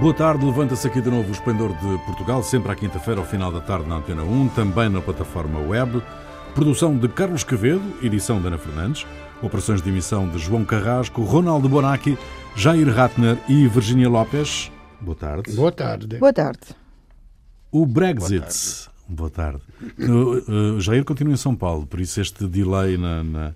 Boa tarde, levanta-se aqui de novo o Esplendor de Portugal, sempre à quinta-feira, ao final da tarde, na Antena 1, também na plataforma web. Produção de Carlos Quevedo, edição de Ana Fernandes, operações de emissão de João Carrasco, Ronaldo Bonacci, Jair Ratner e Virginia Lopes. Boa tarde. Boa tarde. Boa tarde. O Brexit. Boa tarde. O, uh, Jair continua em São Paulo, por isso este delay na, na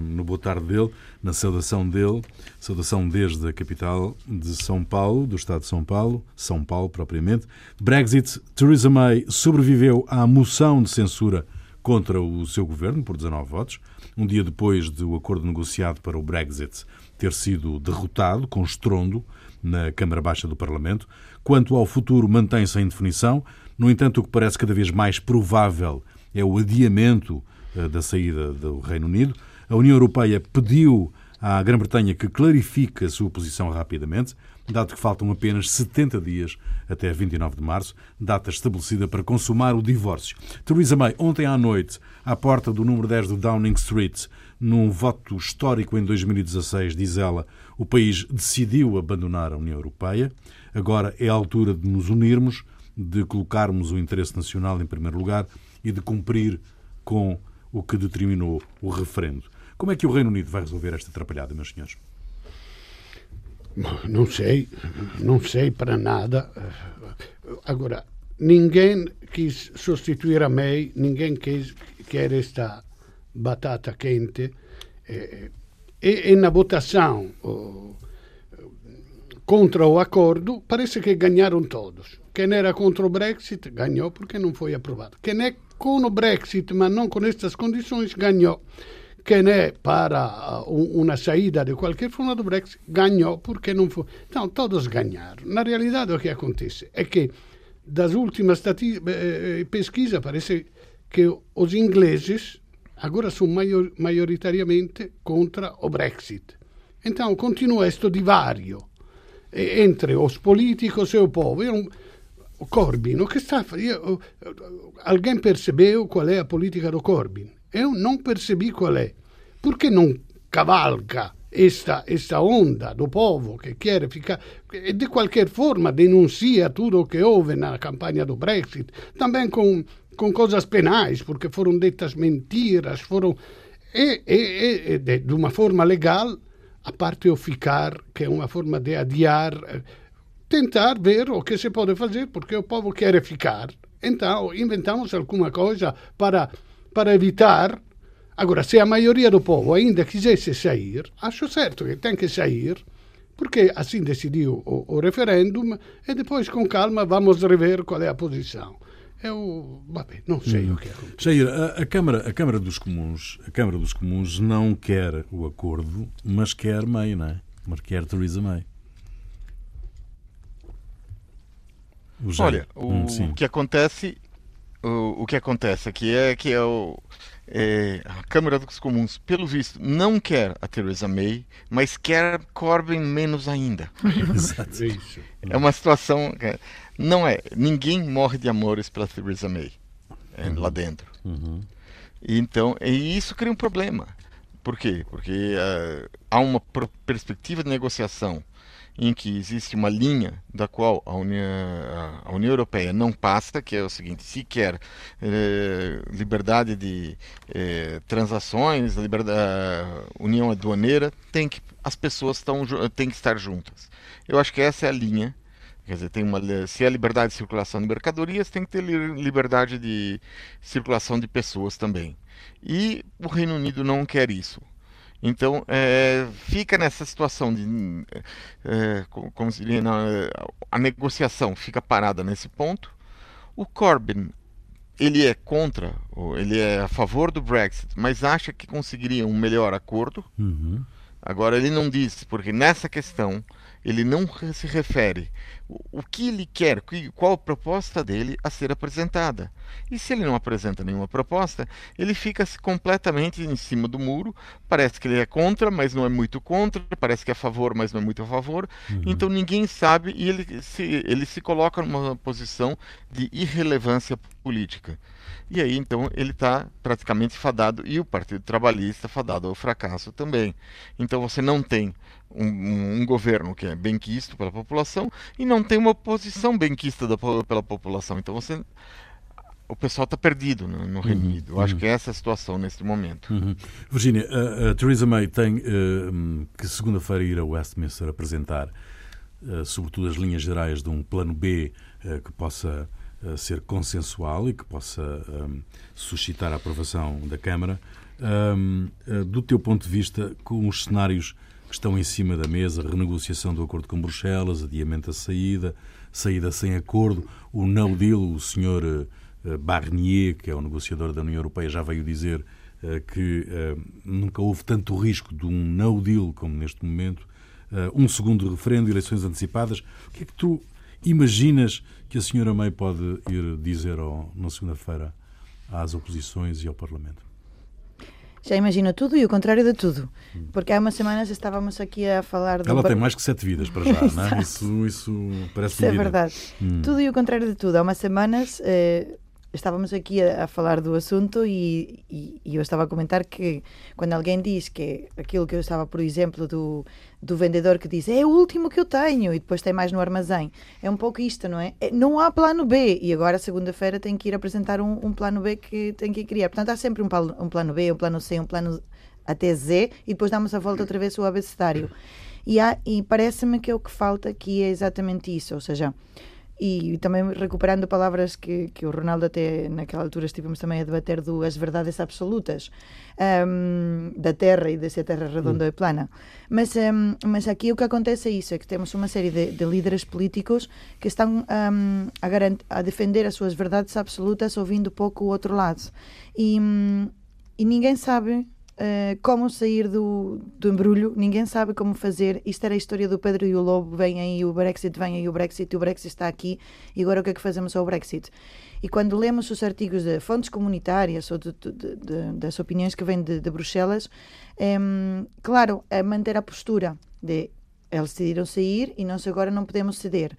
no boa tarde dele, na saudação dele, saudação desde a capital de São Paulo, do estado de São Paulo, São Paulo propriamente. Brexit, Theresa May sobreviveu à moção de censura contra o seu governo por 19 votos, um dia depois do acordo negociado para o Brexit ter sido derrotado com estrondo na Câmara Baixa do Parlamento. Quanto ao futuro, mantém-se a indefinição. No entanto, o que parece cada vez mais provável é o adiamento eh, da saída do Reino Unido. A União Europeia pediu à Grã-Bretanha que clarifique a sua posição rapidamente, dado que faltam apenas 70 dias até 29 de março, data estabelecida para consumar o divórcio. Theresa May, ontem à noite, à porta do número 10 do Downing Street, num voto histórico em 2016, diz ela, o país decidiu abandonar a União Europeia. Agora é a altura de nos unirmos, de colocarmos o interesse nacional em primeiro lugar e de cumprir com o que determinou o referendo. Como é que o Reino Unido vai resolver esta atrapalhada, meus senhores? Não sei, não sei para nada. Agora, ninguém quis sostituir a May, ninguém quis, quer esta batata quente. E, e, e na votação oh, contra o acordo, parece que ganharam todos. Quem era contra o Brexit ganhou porque não foi aprovado. Quem é com o Brexit, mas não com estas condições, ganhou. Quem é para uma saída de qualquer forma do Brexit ganhou porque não foi. Então, todos ganharam. Na realidade, o que acontece é que das últimas eh, pesquisas parece que os ingleses agora são maior, maioritariamente contra o Brexit. Então, continua este divario entre os políticos e o povo. Eu, Corbyn, o que está io, alguém percebeu qual é a política do Corbyn? Eu não percebi qual é. Por que não cavalga esta, esta onda do povo que quer ficar e de qualquer forma denuncia tudo o que houve na campanha do Brexit, também com, com coisas penais, porque foram ditas mentiras, foram. E, e, e de, de uma forma legal, a parte o ficar, que é uma forma de adiar tentar ver o que se pode fazer, porque o povo quer ficar. Então, inventamos alguma coisa para, para evitar. Agora, se a maioria do povo ainda quisesse sair, acho certo que tem que sair, porque assim decidiu o, o referendum, e depois, com calma, vamos rever qual é a posição. Eu, bem, não sei hum. o que acontece. Jair, a, a, Câmara, a Câmara dos Comuns, a Câmara dos Comuns não quer o acordo, mas quer May, não é? Mas quer Theresa May. O Olha, o, hum, que acontece, o, o, que acontece aqui é que é o, é, a Câmara dos Comuns, pelo visto, não quer a Theresa May, mas quer Corbyn menos ainda. Exato. É uma situação. Não é. Ninguém morre de amores pela Theresa May é, uhum. lá dentro. Uhum. Então, e isso cria um problema. Por quê? Porque uh, há uma perspectiva de negociação em que existe uma linha da qual a União, a União Europeia não passa, que é o seguinte: se quer eh, liberdade de eh, transações, liberdade, união aduaneira, tem que as pessoas estão têm que estar juntas. Eu acho que essa é a linha. Quer dizer, tem uma, se é liberdade de circulação de mercadorias, tem que ter liberdade de circulação de pessoas também. E o Reino Unido não quer isso. Então, é, fica nessa situação de, é, como se diria, a negociação fica parada nesse ponto. O Corbyn, ele é contra, ele é a favor do Brexit, mas acha que conseguiria um melhor acordo. Uhum. Agora, ele não diz, porque nessa questão ele não se refere o que ele quer, qual a proposta dele a ser apresentada. E se ele não apresenta nenhuma proposta, ele fica completamente em cima do muro. Parece que ele é contra, mas não é muito contra. Parece que é a favor, mas não é muito a favor. Uhum. Então ninguém sabe e ele se, ele se coloca numa posição de irrelevância política. E aí então ele está praticamente fadado e o Partido Trabalhista fadado ao fracasso também. Então você não tem um, um, um governo que é benquisto pela população e não tem uma oposição benquista da, pela população. Então você o pessoal está perdido no, no Reino uhum, Unido. Eu uhum. acho que é essa a situação neste momento. Uhum. Virginia, a, a, Theresa May tem uh, que segunda-feira ir a Westminster apresentar, uh, sobretudo, as linhas gerais de um plano B uh, que possa ser consensual e que possa um, suscitar a aprovação da Câmara. Um, do teu ponto de vista, com os cenários estão em cima da mesa, renegociação do acordo com Bruxelas, adiamento da saída, saída sem acordo, o no deal, o senhor eh, Barnier, que é o negociador da União Europeia, já veio dizer eh, que eh, nunca houve tanto risco de um no deal como neste momento. Um segundo referendo, eleições antecipadas. O que é que tu imaginas que a senhora May pode ir dizer na segunda-feira às oposições e ao Parlamento? Já imagino tudo e o contrário de tudo. Porque há umas semanas estávamos aqui a falar do. Ela tem mais que sete vidas para já, não é? Isso, isso parece Isso é verdade. Hum. Tudo e o contrário de tudo. Há umas semanas eh, estávamos aqui a, a, falar do assunto e, e, e, eu estava a comentar que quando alguém diz que aquilo que eu estava, por exemplo, do, do vendedor que diz é o último que eu tenho e depois tem mais no armazém, é um pouco isto, não é? é não há plano B e agora, segunda-feira, tem que ir apresentar um, um, plano B que tem que criar. Portanto, há sempre um, um plano B, um plano C, um plano até Z e depois damos a volta outra vez o abecedário. E, e parece-me que é o que falta aqui é exatamente isso, ou seja, e também recuperando palavras que, que o Ronaldo até naquela altura estivemos também a debater do as verdades absolutas um, da Terra e de se a Terra redonda e plana. Mas, um, mas aqui o que acontece é isso, é que temos uma série de, de líderes políticos que estão um, a, a defender as suas verdades absolutas ouvindo pouco o outro lado. E, e ninguém sabe Uh, como sair do, do embrulho, ninguém sabe como fazer. Isto era a história do Pedro e o Lobo: vem aí o Brexit, vem aí o Brexit, o Brexit está aqui, e agora o que é que fazemos ao Brexit? E quando lemos os artigos de fontes comunitárias ou de, de, de, das opiniões que vêm de, Bruxelas, é, claro, é manter a postura de eles decidiram sair e nós agora não podemos ceder.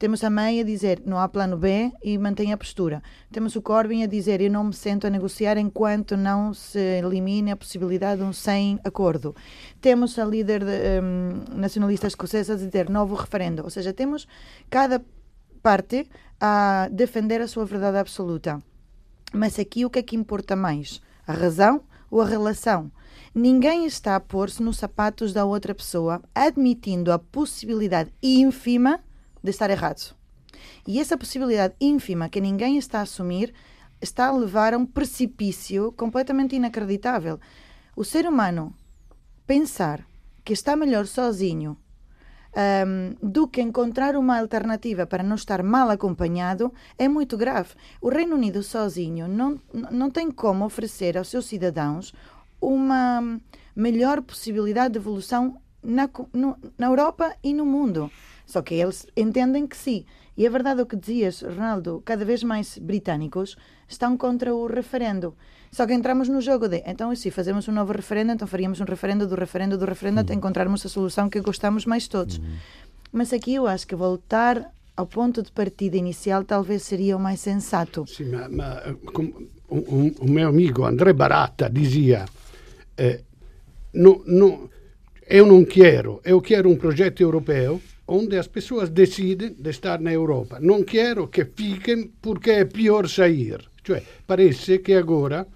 Temos a May a dizer não há plano B e mantém a postura. Temos o Corbyn a dizer eu não me sento a negociar enquanto não se elimine a possibilidade de um sem acordo. Temos a líder de, um, nacionalista escocesa a dizer novo referendo. Ou seja, temos cada parte a defender a sua verdade absoluta. Mas aqui o que é que importa mais? A razão ou a relação? Ninguém está a pôr-se nos sapatos da outra pessoa, admitindo a possibilidade ínfima de estar errado. E essa possibilidade ínfima que ninguém está a assumir está a levar a um precipício completamente inacreditável. O ser humano pensar que está melhor sozinho um, do que encontrar uma alternativa para não estar mal acompanhado é muito grave. O Reino Unido sozinho não, não tem como oferecer aos seus cidadãos uma melhor possibilidade de evolução na, no, na Europa e no mundo. Só que eles entendem que sim. E é verdade o que dizias, Ronaldo, cada vez mais britânicos estão contra o referendo. Só que entramos no jogo de, então, se fazemos um novo referendo, então faríamos um referendo do referendo do referendo uhum. até encontrarmos a solução que gostamos mais todos. Uhum. Mas aqui eu acho que voltar ao ponto de partida inicial talvez seria o mais sensato. Sim, mas, mas um, um, meu amigo André Barata dizia eh, no, no, eu não quero, eu quero um projeto europeu onde as pessoas decidem de estar na Europa. Não quero que fiquem porque é pior sair. Cioè, parece que agora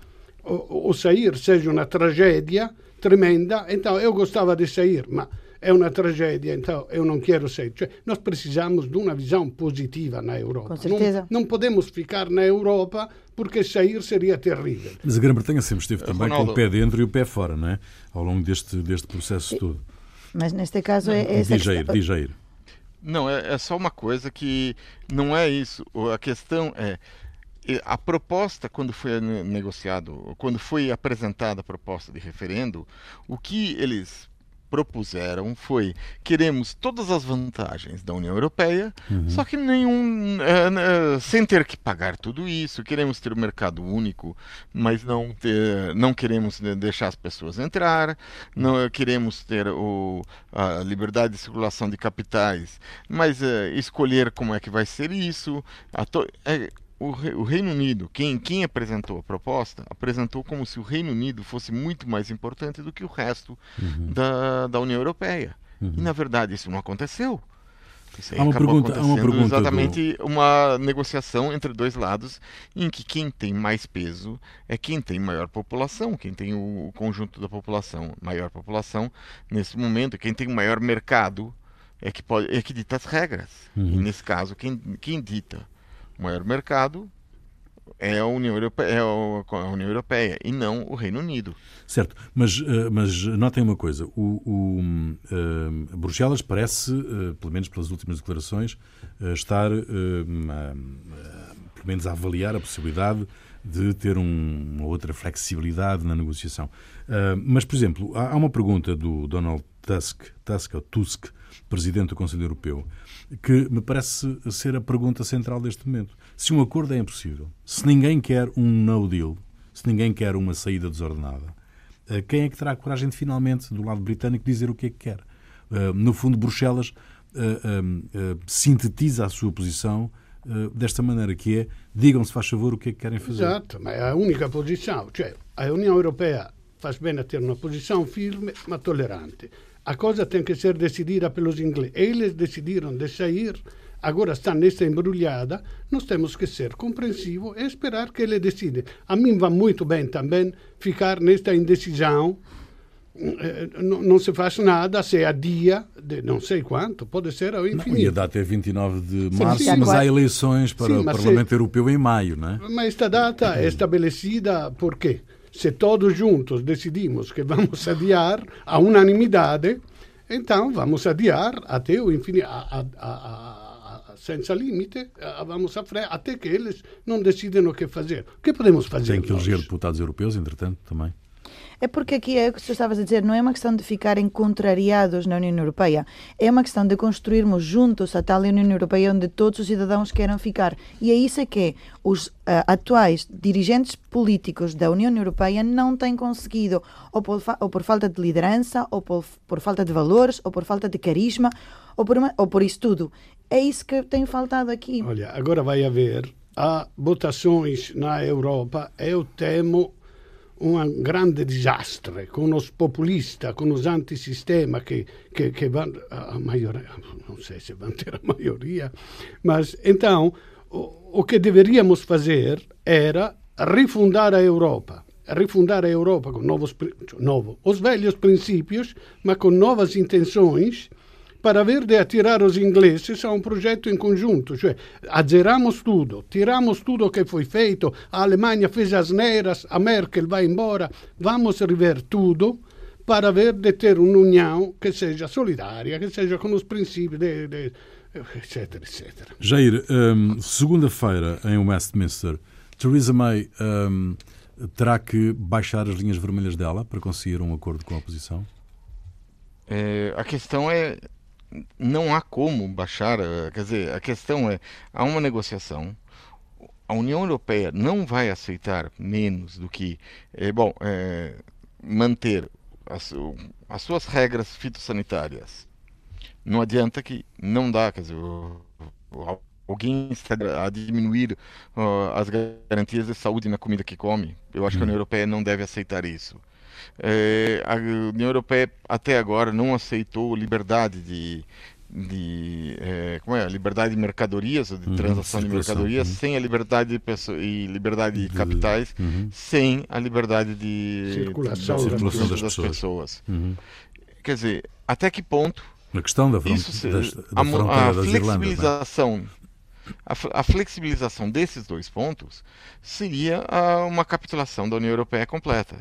o, o sair seja uma tragédia tremenda, então eu gostava de sair, mas é uma tragédia, então eu não quero sair. Cioè, nós precisamos de uma visão positiva na Europa. Com certeza. Não, não podemos ficar na Europa porque sair seria terrível. Mas a Grã-Bretanha sempre esteve também Ronaldo. com o pé dentro e o pé fora, não é? Ao longo deste, deste processo todo. Mas neste caso é. é Jair, diz Jair. Não, é, é só uma coisa que não é isso. A questão é a proposta, quando foi negociado, quando foi apresentada a proposta de referendo, o que eles propuseram foi queremos todas as vantagens da União Europeia, uhum. só que nenhum é, sem ter que pagar tudo isso. Queremos ter o um mercado único, mas não ter, não queremos deixar as pessoas entrar, não queremos ter o, a liberdade de circulação de capitais, mas é, escolher como é que vai ser isso. To, é, o, o, Reino Unido, quem, quem apresentou a proposta, apresentou como se o Reino Unido fosse muito mais importante do que o resto uhum. da, da União Europeia. Uhum. E, na verdade, isso não aconteceu. Isso há uma pergunta, há uma pergunta exatamente do... uma negociação entre dois lados em que quem tem mais peso é quem tem maior população, quem tem o, o conjunto da população, maior população nesse momento, quem tem o maior mercado é que pode é que dita as regras. Uhum. E nesse caso, quem, quem dita o maior mercado é a União Europeia, é a União Europeia e não o Reino Unido. Certo, mas, eh, mas notem uma coisa: o, o uh, Bruxelas parece, uh, pelo menos pelas últimas declarações, estar, pelo menos, a avaliar a possibilidade de ter um, uma outra flexibilidade na negociação. mas, por exemplo, há, há uma pergunta do Donald Tusk, Tusk, ou Tusk presidente do Conselho Europeu, que me parece ser a pergunta central deste momento. Se um acordo é impossível, se ninguém quer um no deal, se ninguém quer uma saída desordenada, eh, quem é que terá a coragem de finalmente, do lado britânico, dizer o que é que quer? Eh, no fundo, Bruxelas eh, sintetiza a sua posição desta maneira, que é digam se faz favor o que é que querem fazer. Exato, mas é a única posição, cioè a União Europeia faz bem a ter uma posição firme, mas tolerante. A coisa tem que ser decidida pelos ingleses. Eles decidiram de sair, agora está nesta embrulhada. Nós temos que ser compreensivos e esperar que ele decida. A mim vai muito bem também ficar nesta indecisão. Eh, não se faz nada, se adia de não sei quanto, pode ser ao infinito. Não, e a data é 29 de março, sim, mas há eleições para sim, o Parlamento se... Europeu em maio, não é? Mas esta data é estabelecida por quê? Se todos juntos decidimos que vamos adiar a unanimidade, então vamos adiar até o infinito, a, a, a, senza limite, vamos a frente, até que eles não decidem o que fazer. O que podemos fazer? Tem que eleger deputados europeus, entretanto, também. É porque aqui é o que tu estavas a dizer, não é uma questão de ficarem contrariados na União Europeia, é uma questão de construirmos juntos a tal União Europeia onde todos os cidadãos queiram ficar. E é isso é que os uh, atuais dirigentes políticos da União Europeia não têm conseguido, ou por, ou por falta de liderança, ou por, por, falta de valores, ou por falta de carisma, ou por, uma, ou por isso tudo. É isso que tem faltado aqui. Olha, agora vai haver há votações na Europa, eu temo un grande disastro con os populistas, con os antisistema che, che, che vanno a maioria, non so se vão ter a maioria, mas então o, que deveríamos fazer era rifundar a Europa, rifundar a Europa com novos, novo, os velhos princípios, mas com novas intenções, para ver de atirar os ingleses a um projeto em conjunto, cioè azzeramos tudo, tiramos tudo que foi feito, a Alemanha fez as neiras, a Merkel vai embora, vamos rever tudo para ver de ter uma união que seja solidária, que seja com os princípios de, de etc, etc. Jair, um, segunda-feira em Westminster, Theresa May um, terá que baixar as linhas vermelhas dela para conseguir um acordo com a oposição? É, a questão é não há como baixar. Eh, quer dizer, a questão é: há uma negociação. A União Europeia não vai aceitar menos do que, é, bom, é, manter as, as suas regras fitossanitárias. Não adianta que não dá, quer dizer, alguém está a diminuir uh, as garantias de saúde na comida que come. Eu acho que a União hum. Europeia não deve aceitar isso. É, a União Europeia até agora não aceitou liberdade de, de é, como é liberdade de mercadorias de uhum, transação de mercadorias uhum. sem a liberdade de pessoas e liberdade de capitais uhum. sem a liberdade de circulação, de, circulação das, das, pessoas, pessoas. Uhum. quer dizer até que ponto na questão da, front, isso, das, da a, a das flexibilização Irlanda, a, a, flexibilização desses dois pontos seria a, uma capitulação da União Europeia completa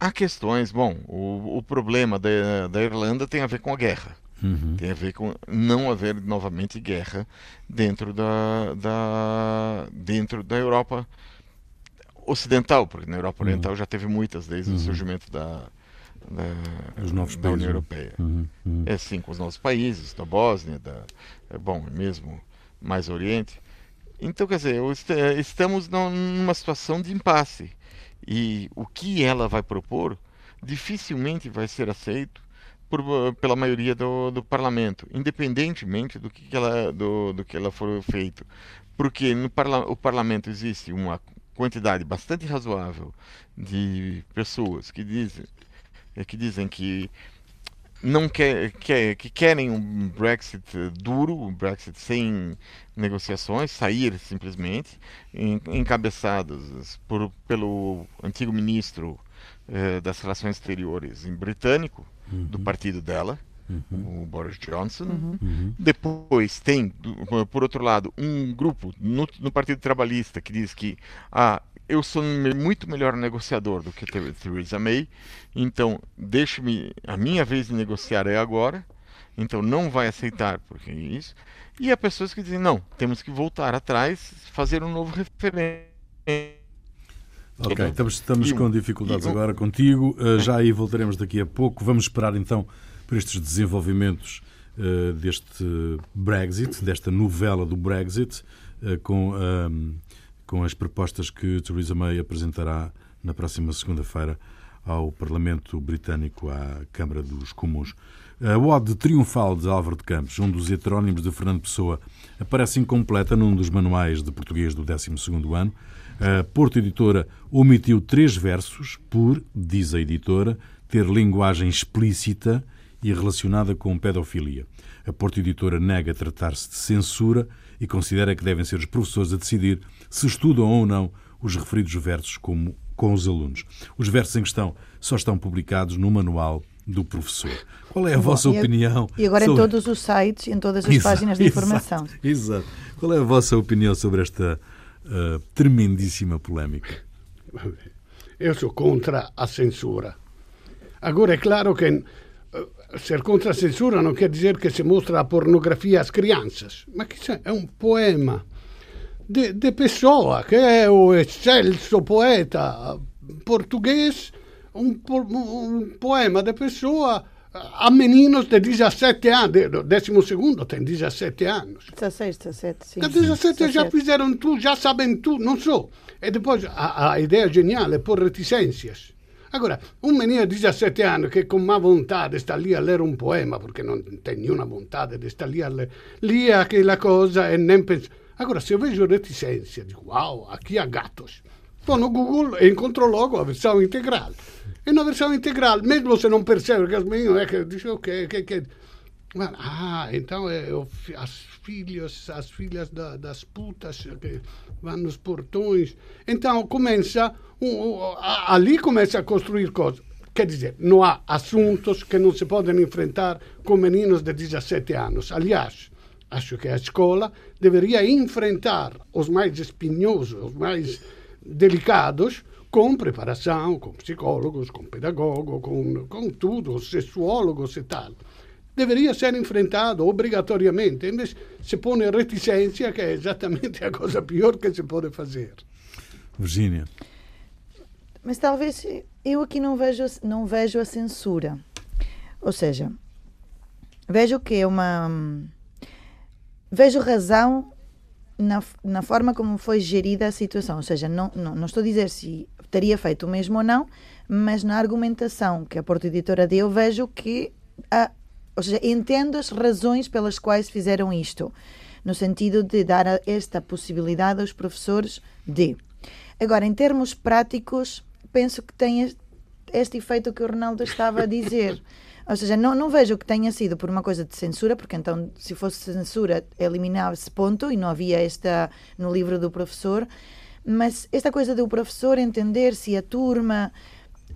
Há questões, bom, o, o problema da, da Irlanda tem a ver com a guerra. Uhum. Tem a ver com não haver novamente guerra dentro da, da, dentro da Europa ocidental, porque na Europa uhum. Oriental já teve muitas desde uhum. o surgimento da, da, os novos da países, União né? Europeia. Uhum. Uhum. É sim, com os novos países, da Bósnia, da, é bom, mesmo mais Oriente. Então, quer dizer, estamos numa situação de impasse. E o que ela vai propor dificilmente vai ser aceito por, pela maioria do, do parlamento, independentemente do que, ela do, do que ela for feito, porque no parla o parlamento existe uma quantidade bastante razoável de pessoas que dizem que dizem que não quer, quer, que querem um Brexit duro, um Brexit sem negociações, sair simplesmente, encabeçados por, pelo antigo ministro eh, das Relações Exteriores em britânico, uhum. do partido dela, uhum. o Boris Johnson. Uhum. uhum. Depois tem, por outro lado, um grupo no, no Partido Trabalhista que diz que ah, eu sou muito melhor negociador do que Theresa May, então deixe-me, a minha vez de negociar é agora, então não vai aceitar porque é isso. E há pessoas que dizem, não, temos que voltar atrás, fazer um novo referendo. Ok, estamos, estamos com dificuldades agora contigo, uh, já aí voltaremos daqui a pouco. Vamos esperar então por estes desenvolvimentos uh, deste Brexit, desta novela do Brexit, uh, com ehm, com as propostas que Theresa May apresentará na próxima segunda-feira ao Parlamento Britânico, à Câmara dos Comuns. A Ode Triunfal de Álvaro de Campos, um dos heterónimos de Fernando Pessoa, aparece incompleta num dos manuais de português do 12º ano. A Porto Editora omitiu três versos por, diz a editora, ter linguagem explícita e relacionada com pedofilia. A Porto Editora nega tratar-se de censura e considera que devem ser os professores a decidir se estudam ou não os referidos versos como, com os alunos. Os versos em questão só estão publicados no manual do professor. Qual é a Bom, vossa e opinião? E agora sobre... em todos os sites, em todas as exato, páginas de informação. Exato, exato. Qual é a vossa opinião sobre esta uh, tremendíssima polémica? Eu sou contra a censura. Agora é claro que ser contra a censura não quer dizer que se mostra a pornografia às crianças, mas que é um poema de, de Pessoa, que é o excelso poeta português, um, um poema de Pessoa a meninos de 17 anos, décimo segundo tem 17 anos. 16, 17, sim. De 17, 17 já fizeram tudo, já sabem tudo, não sou. E depois a, a ideia genial é pôr reticências. Agora, um menino de 17 anos que com má vontade está ali a ler um poema, porque não tem nenhuma vontade de estar ali a ler, lia aquela coisa e nem pensa Agora, se eu vejo reticência, digo, uau, aqui há gatos. Vou no Google e encontro logo a versão integral. E na versão integral, mesmo se não percebe que as meninas é que diz o que, que, que ah, então é as filhas, as filhas da, das putas que vão nos portões. Então começa, um, ali começa a construir coisas. Quer dizer, não há assuntos que não se podem enfrentar com meninos de 17 anos. Aliás, Acho que a escola deveria enfrentar os mais espinhosos, os mais delicados, com preparação, com psicólogos, com pedagogos, com, com tudo, sexuólogos e tal. Deveria ser enfrentado obrigatoriamente. Invece se põe reticência, que é exatamente a coisa pior que se pode fazer. Virgínia. Mas talvez eu aqui não vejo, não vejo a censura. Ou seja, vejo que é uma vejo razão na, na forma como foi gerida a situação. Ou seja, não, não, não estou a dizer se teria feito o mesmo ou não, mas na argumentação que a Porta Editora deu, vejo que. A, ou seja, entendo as razões pelas quais fizeram isto, no sentido de dar esta possibilidade aos professores de. Agora, em termos práticos, penso que tem este efeito que o Ronaldo estava a dizer. Ou seja, não, não vejo que tenha sido por uma coisa de censura, porque então, se fosse censura, eliminava-se ponto e não havia esta no livro do professor. Mas esta coisa do professor entender se a turma.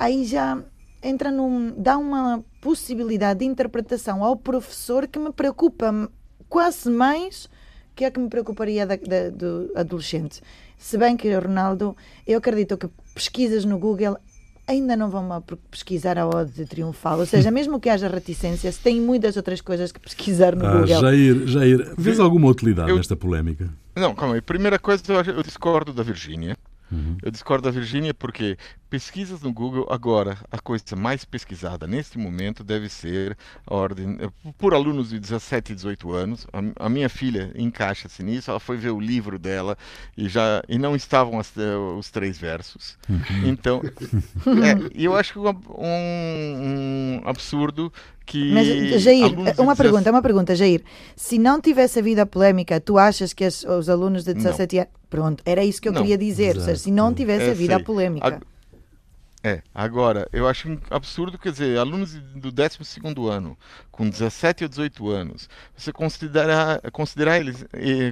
Aí já entra num. dá uma possibilidade de interpretação ao professor que me preocupa quase mais que a que me preocuparia da, da, do adolescente. Se bem que, Ronaldo, eu acredito que pesquisas no Google ainda não vão pesquisar a ode triunfal. Ou seja, mesmo que haja reticências, tem muitas outras coisas que pesquisar no ah, Google. Jair, Jair, vês alguma utilidade eu... nesta polémica? Não, calma aí. Primeira coisa, eu discordo da Virgínia. Uhum. Eu discordo da Virgínia porque pesquisas no Google agora, a coisa mais pesquisada neste momento deve ser a ordem por alunos de 17 e 18 anos. A, a minha filha encaixa-se nisso, ela foi ver o livro dela e já e não estavam as, os três versos. Uhum. Então, é, eu acho que um, um, absurdo que. Mas, Jair, uma pergunta, uma pergunta, Jair. Se não tivesse havido a polémica, tu achas que as, os alunos de 17 anos. Pronto, era isso que eu não. queria dizer. Seja, se não tivesse é, havido sei. a polémica. A é, agora, eu acho absurdo, quer dizer, alunos do 12 ano, com 17 ou 18 anos, você considerar, considerar, eles,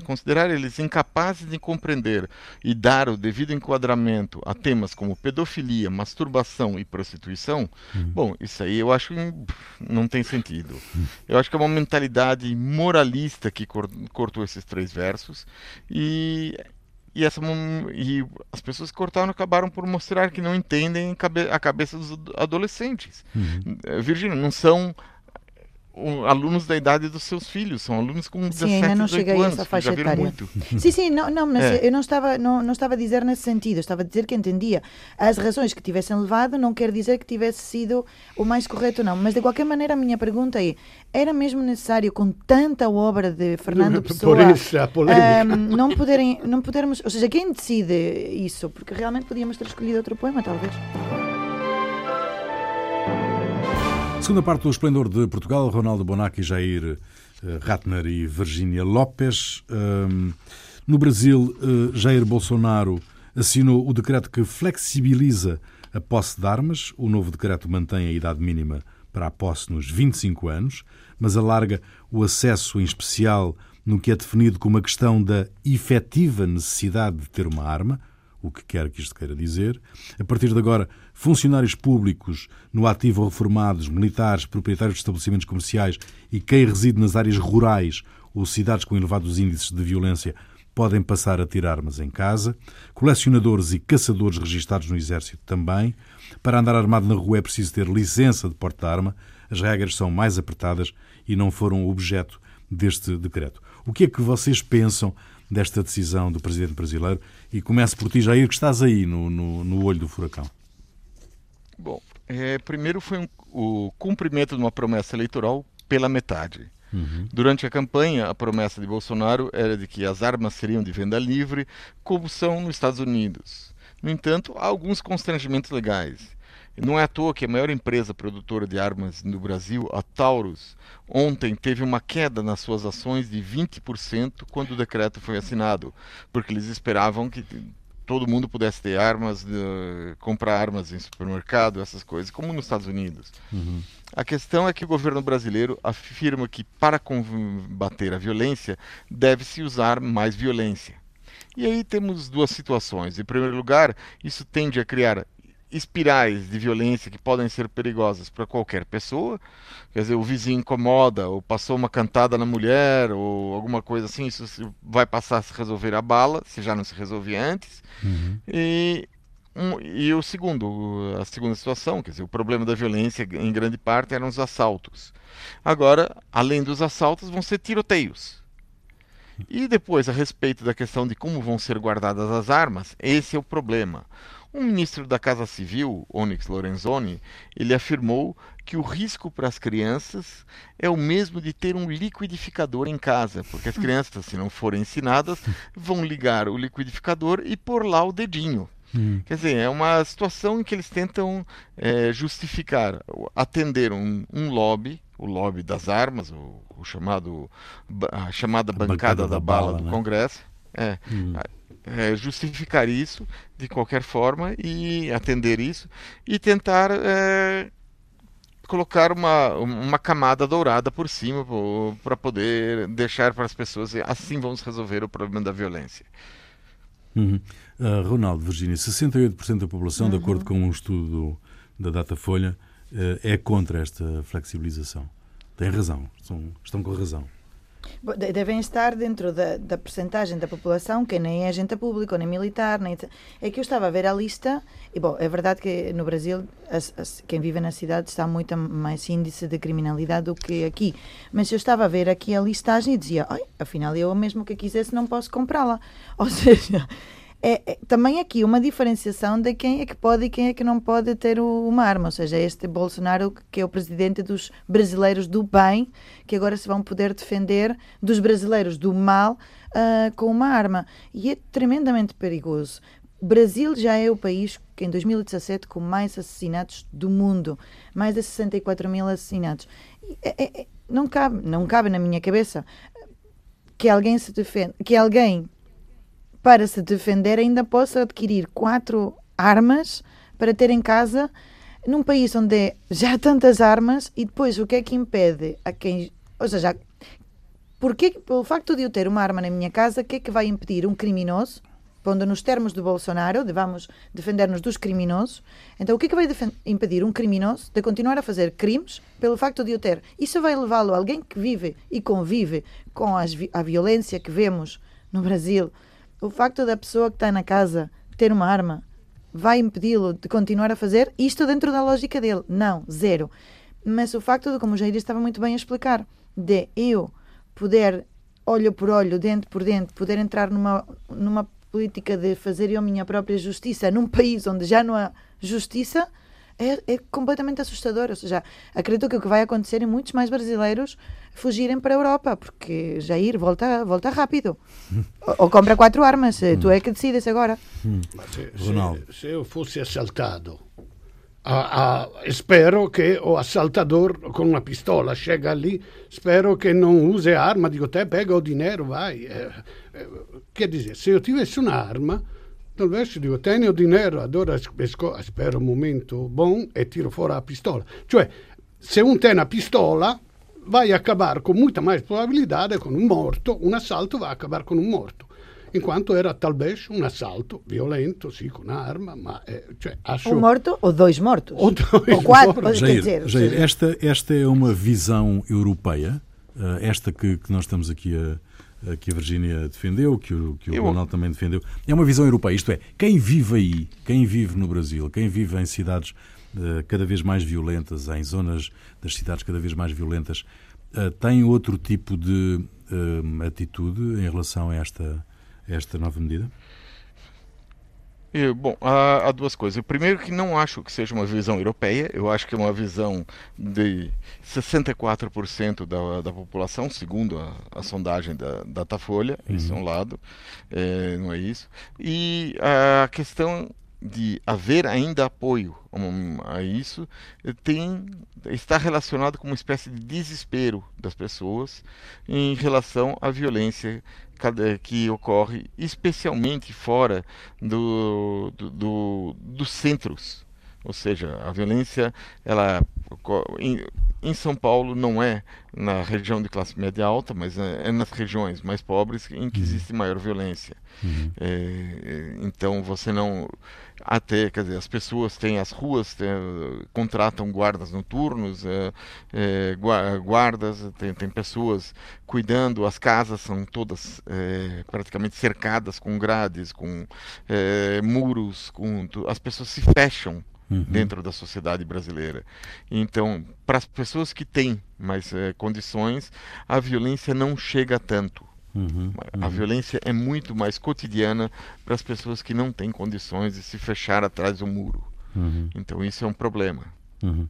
considerar eles incapazes de compreender e dar o devido enquadramento a temas como pedofilia, masturbação e prostituição, uhum. bom, isso aí eu acho que não tem sentido. Eu acho que é uma mentalidade moralista que cortou esses três versos e e, essa, e as pessoas que cortaram acabaram por mostrar que não entendem a cabeça dos adolescentes. Uhum. Virgínia, não são alunos da idade dos seus filhos, são alunos com 17, sim, ainda não cheguei anos, a essa faixa etária. Muito. Sim, sim, não, não mas é. eu não estava, não, não estava a dizer nesse sentido, estava a dizer que entendia as razões que tivessem levado, não quer dizer que tivesse sido o mais correto não, mas de qualquer maneira a minha pergunta é, era mesmo necessário com tanta obra de Fernando Pessoa Por isso, a um, não, poderem, não podermos, ou seja, quem decide isso? Porque realmente podíamos ter escolhido outro poema, talvez. Segunda parte do Esplendor de Portugal, Ronaldo Bonacci, Jair eh, Ratner e Virgínia Lopes. No Brasil, eh, Jair Bolsonaro assinou o decreto que flexibiliza a posse de armas. O novo decreto mantém a idade mínima para a posse nos 25 anos, mas alarga o acesso em especial no que é definido como a questão da efetiva necessidade de ter uma arma, o que quer que isto queira dizer. A partir de agora, funcionários públicos no ativo ou reformados, militares, proprietários de estabelecimentos comerciais e quem reside nas áreas rurais ou cidades com elevados índices de violência podem passar a ter armas em casa. Colecionadores e caçadores registados no Exército também. Para andar armado na rua é preciso ter licença de porte de arma. As regras são mais apertadas e não foram objeto deste decreto. O que é que vocês pensam desta decisão do presidente brasileiro. E começo por ti, Jair, que estás aí no, no, no olho do furacão. Bom, é, primeiro foi um, o cumprimento de uma promessa eleitoral pela metade. Uhum. Durante a campanha, a promessa de Bolsonaro era de que as armas seriam de venda livre, como são nos Estados Unidos. No entanto, há alguns constrangimentos legais. Não é à toa que a maior empresa produtora de armas no Brasil, a Taurus, ontem teve uma queda nas suas ações de 20% quando o decreto foi assinado, porque eles esperavam que todo mundo pudesse ter armas, uh, comprar armas em supermercado, essas coisas, como nos Estados Unidos. Uhum. A questão é que o governo brasileiro afirma que para combater a violência deve-se usar mais violência. E aí temos duas situações. Em primeiro lugar, isso tende a criar espirais de violência que podem ser perigosas para qualquer pessoa. Quer dizer, o vizinho incomoda, ou passou uma cantada na mulher, ou alguma coisa assim, isso vai passar a se resolver a bala, se já não se resolvia antes. Uhum. E, um, e o segundo, a segunda situação, quer dizer, o problema da violência, em grande parte, eram os assaltos. Agora, além dos assaltos, vão ser tiroteios. E depois, a respeito da questão de como vão ser guardadas as armas, esse é o problema. O ministro da Casa Civil, Onyx Lorenzoni, ele afirmou que o risco para as crianças é o mesmo de ter um liquidificador em casa, porque as crianças, se não forem ensinadas, vão ligar o liquidificador e pôr lá o dedinho. Hum. Quer dizer, é uma situação em que eles tentam é, justificar, atender um, um, lobby, o lobby das armas, o, o chamado, a chamada bancada, bancada da, da, bala, bala do né? Congresso. É, hum é, justificar isso de qualquer forma e atender isso e tentar é, colocar uma, uma camada dourada por cima para poder deixar para as pessoas assim vamos resolver o problema da violência. Uhum. Uh, Ronaldo, Virginia, 68% da população, uhum. de acordo com um estudo da Datafolha, uh, é contra esta flexibilização. Tem razão, estão, estão com razão. Devem estar dentro da, da percentagem da população que nem é agente público, nem militar, nem... É que eu estava a ver a lista, e bom, é verdade que no Brasil as, as, quem vive na cidade está muito mais índice de criminalidade do que aqui, mas eu estava a ver aqui a listagem e dizia, afinal eu mesmo que quisesse não posso comprá-la. Ou seja, é, é, também aqui uma diferenciação de quem é que pode e quem é que não pode ter o, uma arma. Ou seja, este Bolsonaro, que é o presidente dos brasileiros do bem, que agora se vão poder defender dos brasileiros do mal uh, com uma arma. E é tremendamente perigoso. Brasil já é o país que em 2017 com mais assassinatos do mundo, mais de 64 mil assassinatos. É, é, é, não cabe, não cabe na minha cabeça que alguém se defenda, que alguém para se defender ainda possa adquirir quatro armas para ter em casa num país onde já há tantas armas e depois o que é que impede a quem, ou seja, porque pelo facto de eu ter uma arma na minha casa, o que é que vai impedir um criminoso pondo nos termos de Bolsonaro, de vamos defender-nos dos criminosos, então o que é que vai impedir um criminoso de continuar a fazer crimes pelo facto de o ter? Isso vai levá-lo a alguém que vive e convive com as, a violência que vemos no Brasil. O facto da pessoa que está na casa ter uma arma vai impedi-lo de continuar a fazer isto dentro da lógica dele? Não, zero. Mas o facto de, como o Jair estava muito bem a explicar, de eu poder, olho por olho, dente por dente, poder entrar numa, numa política de fazer eu a minha própria justiça num país onde já não há justiça é, é, completamente assustador. Ou seja, acredito que o que vai acontecer é muitos mais brasileiros fugirem para a Europa, porque Jair volta, volta rápido. ou, ou, compra quatro armas. Hum. Tu é que decides agora. Hum. Se, se, se, eu fosse assaltado, a, a, spero che o assaltador con una pistola chega lì, spero che non usi arma, dico te pega o dinero, vai. Eh, eh, che dice, se io tivessi talvez dico tieni o dinero, allora esco, spero un momento buon e tiro fuori la pistola. Cioè, se un tiene una pistola, vai a acabar con molta mais probabilità con un morto, un assalto va a acabar con un morto in quanto era talvez um assalto violento, sim, com arma, mas é, cioè, acho... Um morto ou dois mortos. Ou, dois ou quatro, mortos. Jair, dizer, Jair, esta, esta é uma visão europeia, uh, esta que, que nós estamos aqui a, que a Virgínia defendeu, que o, que o Eu... Ronaldo também defendeu. É uma visão europeia, isto é, quem vive aí, quem vive no Brasil, quem vive em cidades uh, cada vez mais violentas, em zonas das cidades cada vez mais violentas, uh, tem outro tipo de atitude em relação a esta, esta nova medida? Bom, há, há, duas coisas. Primeiro que não acho que seja uma visão europeia, eu acho que é uma visão de 64% da, da população, segundo a, a sondagem da Datafolha, uhum. esse é um lado, é, não é isso. E a questão de haver ainda apoio a isso tem está relacionado com uma espécie de desespero das pessoas em relação à violência que ocorre especialmente fora do, do, do dos centros ou seja a violência ela em, em São Paulo não é na região de classe média alta, mas é, é nas regiões mais pobres em que uhum. existe maior violência. Uhum. É, é, então você não até quer dizer as pessoas têm as ruas têm, contratam guardas noturnos, é, é guardas tem, tem, pessoas cuidando, as casas são todas é, praticamente cercadas com grades, com muros, com as pessoas se fecham uhum. dentro da sociedade brasileira. Então, para as pessoas que têm mais é, condições, a violência não chega tanto. Uhum, a uhum. violência é muito mais cotidiana para as pessoas que não têm condições de se fechar atrás do muro. Uhum. Então isso é um problema. Uhum.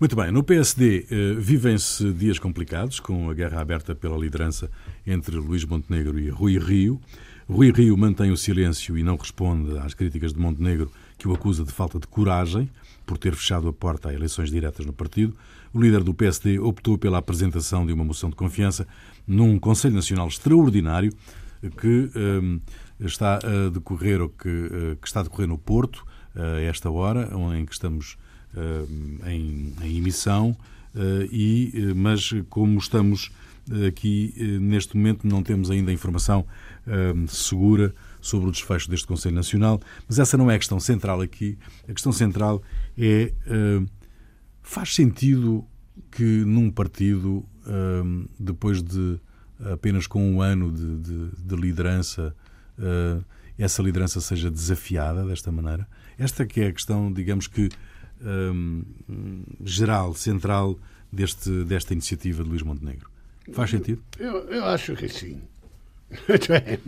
Muito bem, no PSD eh, vivem-se dias complicados, com a guerra aberta pela liderança entre Luís Montenegro e Rui Rio. Rui Rio mantém o silêncio e não responde às críticas de Montenegro que o acusa de falta de coragem por ter fechado a porta a eleições diretas no partido. O líder do PSD optou pela apresentação de uma moção de confiança num Conselho Nacional extraordinário que um, está a decorrer ou que, uh, que, está a decorrer no Porto uh, a esta hora, em que estamos uh, em, em, emissão, e, mas como estamos aqui neste momento não temos ainda informação hum, segura sobre o desfecho deste Conselho Nacional, mas essa não é a questão central aqui. A questão central é uh, faz sentido que num partido, uh, depois de apenas com um ano de, de, de liderança, uh, essa liderança seja desafiada desta maneira? Esta que é a questão, digamos que geral, central deste, desta iniciativa de Luís Montenegro. Faz sentido? Eu, eu acho que sim. cioè,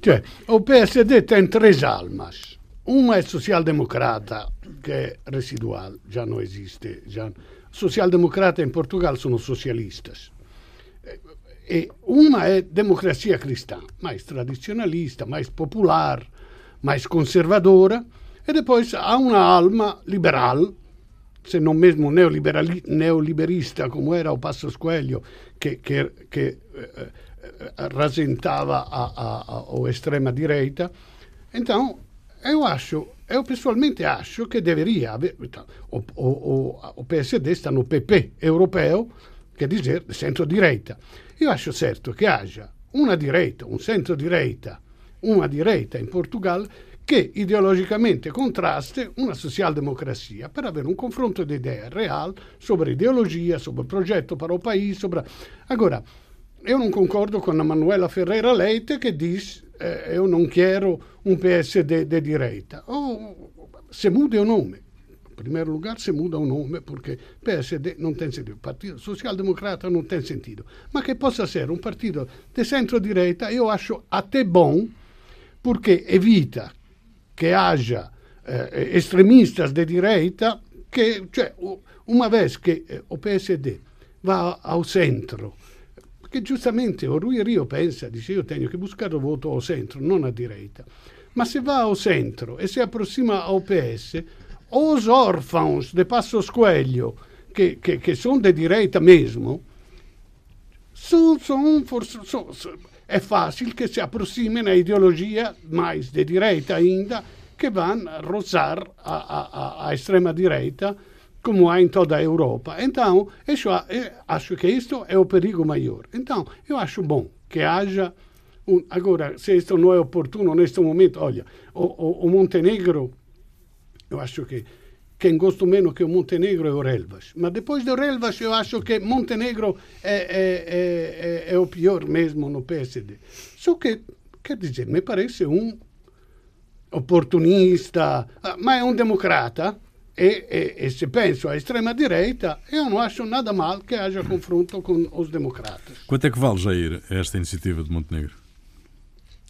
cioè, o PSD tem três almas. Uma é social-democrata, che è residual, già non esiste. Già... Social-democrata in Portogallo sono socialistas. E uma é democracia cristã, mais tradicionalista, mais popular, mais conservadora, e depois há uma alma liberal, se não mesmo neoliberista, como era o Passos Coelho, que, que, que eh, eh, rasentava a, a, a, a extrema-direita. Então, eu acho, eu pessoalmente acho que deveria haver. O, o, o PSD está no PP europeu, quer dizer, centro-direita. Eu acho certo che haja una direita, un centro-direita, una direita in Portugal che ideologicamente contraste una social-democracia per avere un confronto di idee real sobre ideologia, sobre progetto para o país, sobre... Agora, eu não concordo com a Manuela Ferreira Leite que diz eh, eu não quero um PSD de direita. Oh, se muda o nome primeiro lugar, se muda o nome, porque PSD não tem sentido, Partido Social Democrata não tem sentido. Mas que possa ser um partido de centro-direita, eu acho até bom, porque evita que haja eh, extremistas de direita, que, cioè, uma vez che eh, o PSD va ao centro, perché giustamente Rio pensa, dice io tenho che buscare voto ao centro, non a direita, ma se va ao centro e si approssima ao PS, os órfãos de Passos Coelho, que, que, que são de direita mesmo, são, são, são, é fácil que se aproximem à ideologia mais de direita ainda, que vão rozar a, a, a extrema-direita, como há em toda a Europa. Então, eu acho que isto é o perigo maior. Então, eu acho bom que haja. Um, agora, se isto não é oportuno neste momento, olha, o, o, o Montenegro eu acho que quem gosto menos que o Montenegro é o Relvas. Mas depois do Relvas, eu acho que Montenegro é, é, é, é, o pior mesmo no PSD. Só que, quer dizer, me parece um oportunista, mas é um democrata. E, e, e se penso à extrema-direita, eu não acho nada mal que haja confronto com os democratas. Quanto é que vale, Jair, esta iniciativa de Montenegro?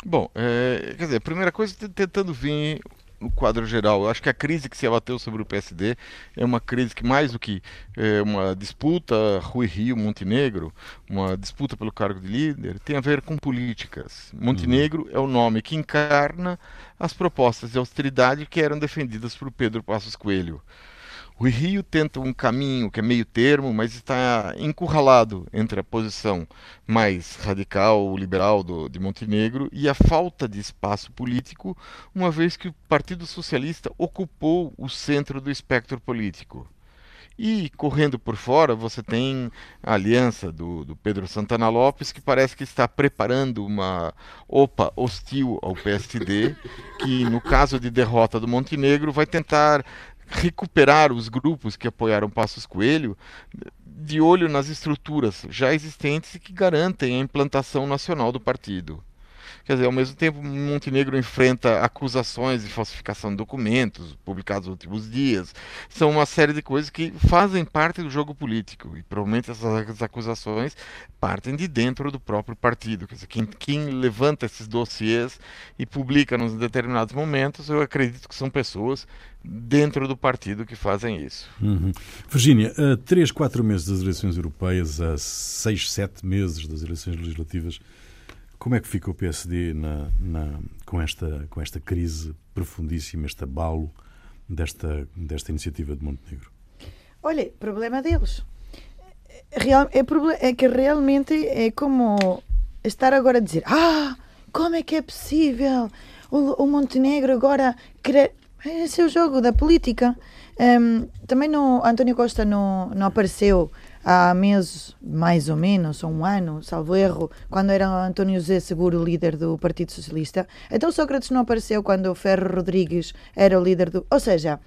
Bom, é, quer dizer, a primeira coisa tentando vir no quadro geral. Eu acho que a crise que se abateu sobre o PSD é uma crise que, mais do que é, uma disputa Rui-Rio-Montenegro, uma disputa pelo cargo de líder, tem a ver com políticas. Montenegro uhum. é o nome que encarna as propostas de austeridade que eram defendidas por Pedro Passos Coelho. O Rio tenta um caminho que é meio termo, mas está encurralado entre a posição mais radical, liberal do, de Montenegro e a falta de espaço político, uma vez que o Partido Socialista ocupou o centro do espectro político. E correndo por fora, você tem a aliança do, do, Pedro Santana Lopes, que parece que está preparando uma OPA hostil ao PSD, que no caso de derrota do Montenegro vai tentar recuperar os grupos que apoiaram Passos Coelho de olho nas estruturas já existentes e que garantem a implantação nacional do partido. Quer dizer, ao mesmo tempo, Montenegro enfrenta acusações de falsificação de documentos publicados nos últimos dias. São uma série de coisas que fazem parte do jogo político. E provavelmente essas acusações partem de dentro do próprio partido. Quer dizer, quem, quem levanta esses dossiês e publica nos determinados momentos, eu acredito que são pessoas dentro do partido que fazem isso. Uhum. Virgínia, a 3, 4 meses das eleições europeias, a 6, 7 meses das eleições legislativas, como é que fica o PSD na, na, com, esta, com esta crise profundíssima, este abalo desta, desta iniciativa de Montenegro? Olha, problema deles. Real, é, é que realmente é como estar agora a dizer: Ah, como é que é possível o, o Montenegro agora querer. Esse é o jogo da política. Um, também no, António Costa não, não apareceu há meses, mais ou menos, ou um ano, salvo erro, quando era António José Seguro líder do Partido Socialista. Então Sócrates não apareceu quando o Ferro Rodrigues era o líder do. Ou seja,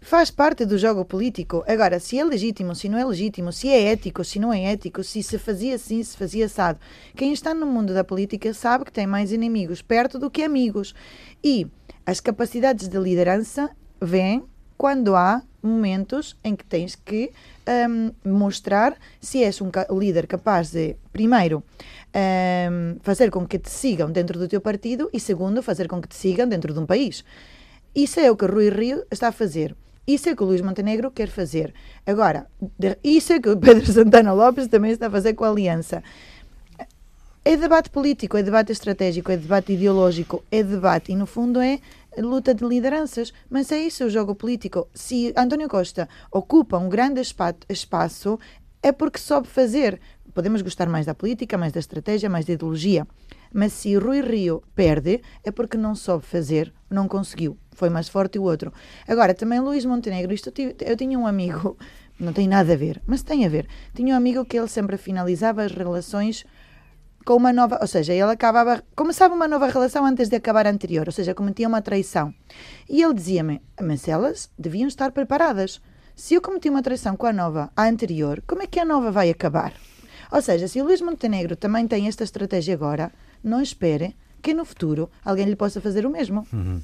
faz parte do jogo político. Agora, se é legítimo, se não é legítimo, se é ético, se não é ético, se se fazia assim, se fazia assado. Quem está no mundo da política sabe que tem mais inimigos perto do que amigos. E as capacidades de liderança vêm quando há momentos em que tens que um, mostrar se és um líder capaz de, primeiro, um, fazer com que te sigam dentro do teu partido e, segundo, fazer com que te sigam dentro de um país. Isso é o que Rui Rio está a fazer. Isso é que o Luís Montenegro quer fazer. Agora, isso é que o Pedro Santana Lopes também está a fazer com a Aliança. É debate político, é debate estratégico, é debate ideológico, é debate e, no fundo, é luta de lideranças. Mas é isso o jogo político. Se António Costa ocupa um grande espaço, é porque soube fazer. Podemos gostar mais da política, mais da estratégia, mais da ideologia. Mas se Rui Rio perde, é porque não soube fazer, não conseguiu. Foi mais forte o outro. Agora, também Luís Montenegro, isto, eu tinha um amigo, não tem nada a ver, mas tem a ver. Tinha um amigo que ele sempre finalizava as relações com uma nova, ou seja, ele acabava, começava uma nova relação antes de acabar a anterior, ou seja, cometia uma traição. E ele dizia-me, mas elas deviam estar preparadas. Se eu cometi uma traição com a nova, a anterior, como é que a nova vai acabar? Ou seja, se o Luís Montenegro também tem esta estratégia agora, não espere que no futuro alguém lhe possa fazer o mesmo. Uhum.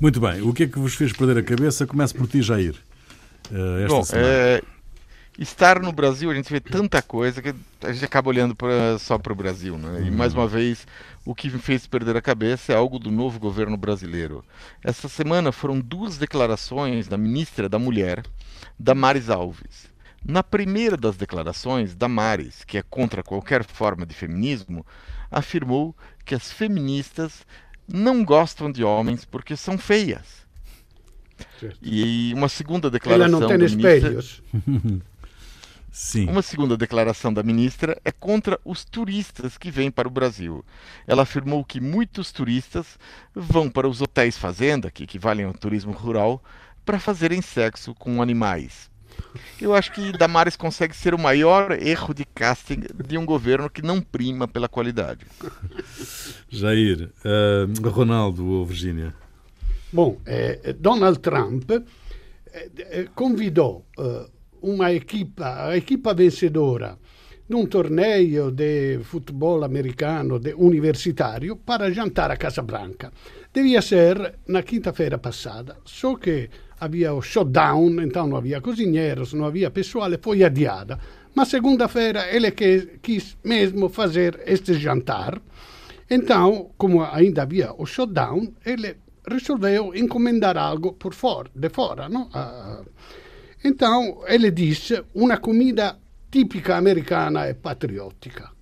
Muito bem. O que é que vos fez perder a cabeça? Começo por ti, Jair. Uh, esta Bom, semana. É estar no Brasil, a gente vê tanta coisa que a gente acaba olhando pra, só para o Brasil. Né? E mais uma vez, o que me fez perder a cabeça é algo do novo governo brasileiro. Essa semana foram duas declarações da ministra da Mulher, Damares Alves. Na primeira das declarações, Damares, que é contra qualquer forma de feminismo, afirmou que as feministas não gostam de homens porque são feias. Certo. E uma segunda declaração. Ela não tem espelhos. Sim. Uma segunda declaração da ministra é contra os turistas que vêm para o Brasil. Ela afirmou que muitos turistas vão para os hotéis fazenda, que equivalem ao turismo rural, para fazerem sexo com animais. Eu acho que Damares consegue ser o maior erro de casting de um governo que não prima pela qualidade. Jair, uh, Ronaldo ou Virgínia? Bom, eh, Donald Trump eh, convidou uh, uma equipa, a equipa vencedora num torneio de futebol americano de universitário para jantar a Casa Branca. Devia ser na quinta-feira passada, só que havia o shutdown, então não havia cozinheiros, não havia pessoal, foi adiada. Mas segunda-feira ele quis mesmo fazer este jantar. Então, como ainda havia o shutdown, ele resolveu encomendar algo por fora, de fora, não? Uh, então ele disse uma comida tipica americana e patriottica.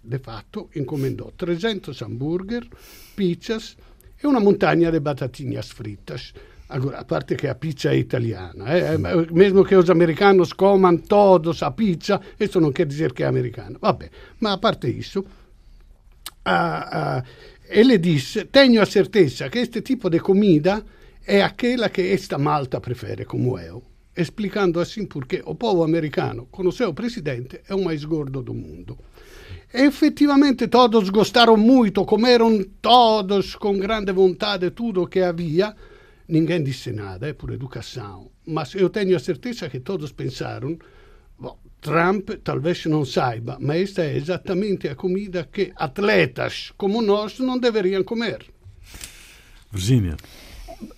De fatto encomendò 300 hambúrguer, pizzas e una montagna di batatinhas fritas. Agora, a parte que a pizza é italiana, eh? mesmo que os americanos comam todos a pizza, isso não quer dizer que é americana. Vabbè, ma a parte isso, uh, uh, ele disse: Tenho a certeza que este tipo de comida é aquela que esta Malta prefere, como eu explicando assim porque o povo americano, com o seu presidente, é o mais gordo do mundo. E efetivamente todos gostaram muito, comeram todos com grande vontade tudo que havia. Ninguém disse nada, é por educação. Mas eu tenho a certeza que todos pensaram: bom, Trump talvez não saiba, mas esta é exatamente a comida que atletas como nós não deveriam comer. Virgínia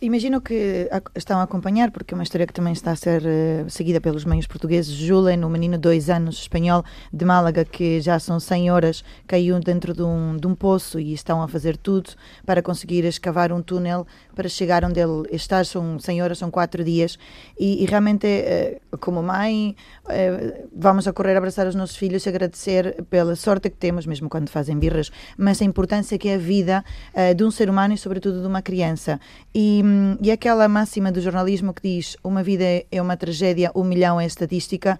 imagino que estão a acompanhar, porque é uma história que também está a ser uh, seguida pelos meios portugueses. Julen, um menino de dois anos, espanhol, de Málaga, que já são 100 horas, caiu dentro de um, de um poço e estão a fazer tudo para conseguir escavar um túnel para chegar onde ele está. São 100 horas, são 4 dias. E, e realmente, uh, como mãe, uh, vamos a correr a abraçar os nossos filhos e agradecer pela sorte que temos, mesmo quando fazem birras, mas a importância que é a vida de um ser humano e, sobretudo, de uma criança. E e, aquela máxima do jornalismo que diz uma vida é uma tragédia, um milhão é estatística,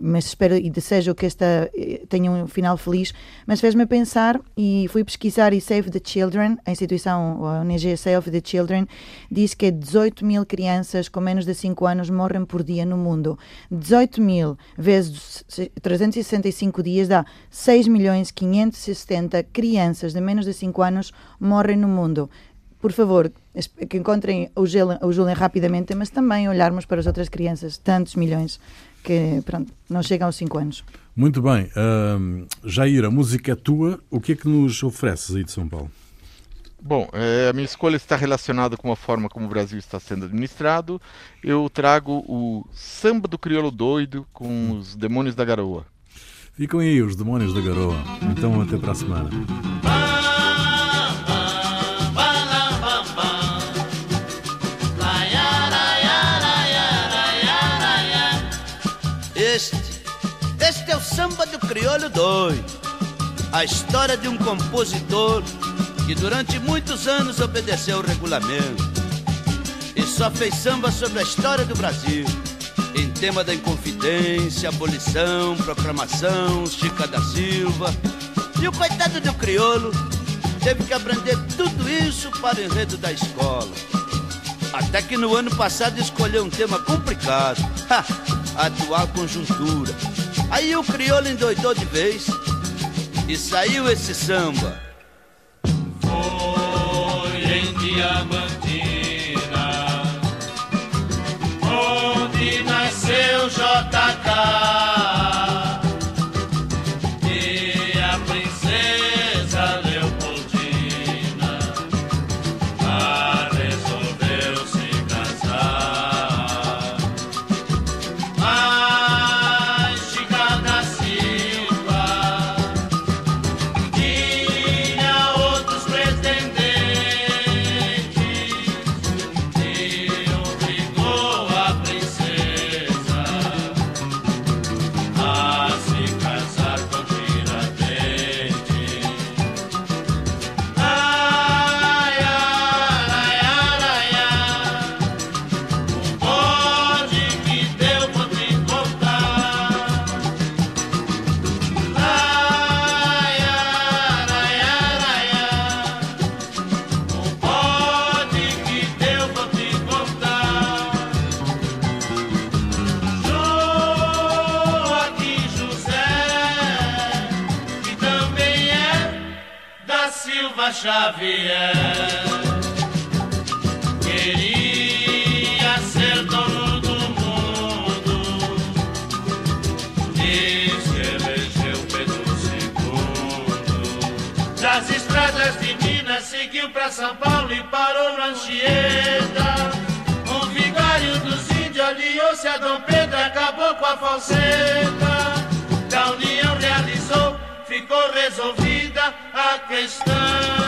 mas espero e desejo que esta eh, tenha um final feliz, mas fez-me pensar e fui pesquisar e Save the Children, a instituição, a ONG Save the Children, diz que 18 mil crianças com menos de 5 anos morrem por dia no mundo. 18 mil vezes 365 dias dá 6 milhões 570 crianças de menos de 5 anos morrem no mundo por favor, que encontrem o, Julen, o Julen rapidamente, mas também olharmos para as outras crianças, tantos milhões, que pronto, não chegam aos 5 anos. Muito bem. Uh, Jair, a música é tua. O que é que nos ofereces aí de São Paulo? Bom, é, a minha escolha está relacionada com a forma como o Brasil está sendo administrado. Eu trago o Samba do Crioulo Doido com os Demônios da Garoa. Ficam aí os Demônios da Garoa. Então até para a semana. Samba do crioulo doido. A história de um compositor que durante muitos anos obedeceu o regulamento. só fez samba sobre a história do Brasil. Em tema da Inconfidência, abolição, proclamação, Chica da Silva. E o coitado do crioulo teve que aprender tudo isso para o enredo da escola. Até que no ano passado escolheu um tema complicado. Ha, a atual conjuntura. Aí o crioulo endoidou de vez e saiu esse samba. Foi em Diamantina, onde nasceu JK. Aliou-se a Dom Pedro, acabou com a falseta. Da união realizou, ficou resolvida a questão.